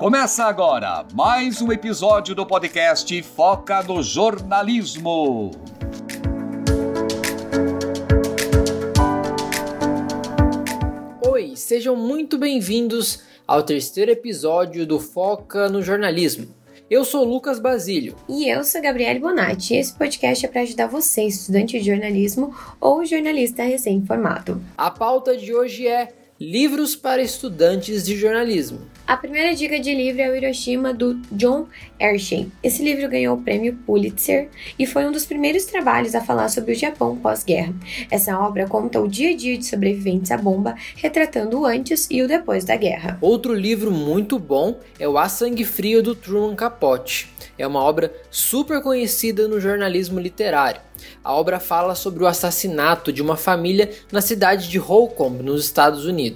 Começa agora mais um episódio do podcast Foca no Jornalismo. Oi, sejam muito bem-vindos ao terceiro episódio do Foca no Jornalismo. Eu sou Lucas Basílio. E eu sou Gabriele Bonatti. Esse podcast é para ajudar você, estudante de jornalismo ou jornalista recém-formado. A pauta de hoje é Livros para estudantes de jornalismo. A primeira dica de livro é o Hiroshima do John Erskine. Esse livro ganhou o prêmio Pulitzer e foi um dos primeiros trabalhos a falar sobre o Japão pós-guerra. Essa obra conta o dia a dia de sobreviventes à bomba, retratando o antes e o depois da guerra. Outro livro muito bom é o A Sangue Frio do Truman Capote. É uma obra super conhecida no jornalismo literário. A obra fala sobre o assassinato de uma família na cidade de Holcomb, nos Estados Unidos.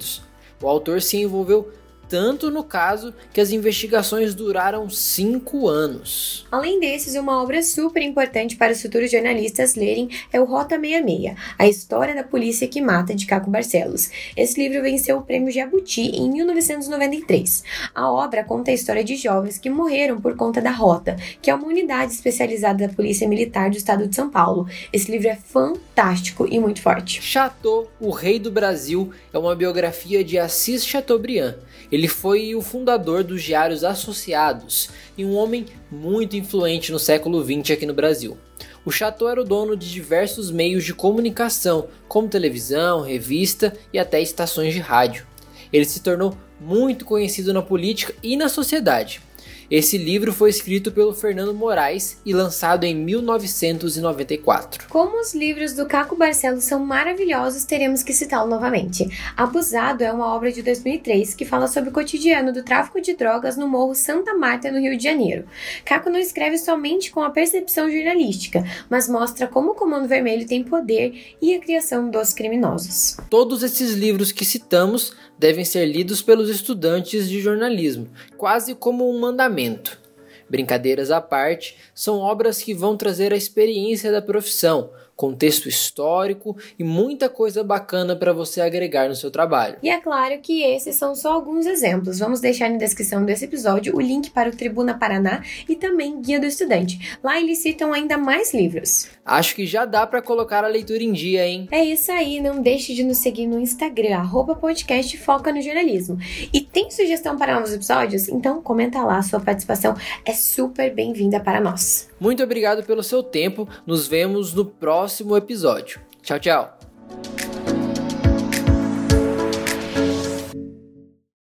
O autor se envolveu tanto no caso que as investigações duraram cinco anos. Além desses, uma obra super importante para os futuros jornalistas lerem é o Rota 66, a história da polícia que mata de Caco Barcelos. Esse livro venceu o prêmio Jabuti em 1993. A obra conta a história de jovens que morreram por conta da Rota, que é uma unidade especializada da Polícia Militar do Estado de São Paulo. Esse livro é fantástico e muito forte. Chateau, o Rei do Brasil, é uma biografia de Assis Chateaubriand. Ele foi o fundador dos Diários Associados e um homem muito influente no século XX aqui no Brasil. O Chateau era o dono de diversos meios de comunicação, como televisão, revista e até estações de rádio. Ele se tornou muito conhecido na política e na sociedade. Esse livro foi escrito pelo Fernando Moraes e lançado em 1994. Como os livros do Caco Barcelos são maravilhosos, teremos que citá-lo novamente. Abusado é uma obra de 2003 que fala sobre o cotidiano do tráfico de drogas no Morro Santa Marta, no Rio de Janeiro. Caco não escreve somente com a percepção jornalística, mas mostra como o Comando Vermelho tem poder e a criação dos criminosos. Todos esses livros que citamos devem ser lidos pelos estudantes de jornalismo, quase como um mandamento. Brincadeiras à parte, são obras que vão trazer a experiência da profissão, contexto histórico e muita coisa bacana para você agregar no seu trabalho. E é claro que esses são só alguns exemplos. Vamos deixar na descrição desse episódio o link para o Tribuna Paraná e também Guia do Estudante. Lá eles citam ainda mais livros. Acho que já dá para colocar a leitura em dia, hein? É isso aí, não deixe de nos seguir no Instagram, arroba podcast Foca no Jornalismo. E tem sugestão para novos episódios? Então comenta lá, sua participação é super bem-vinda para nós. Muito obrigado pelo seu tempo, nos vemos no próximo episódio. Tchau, tchau!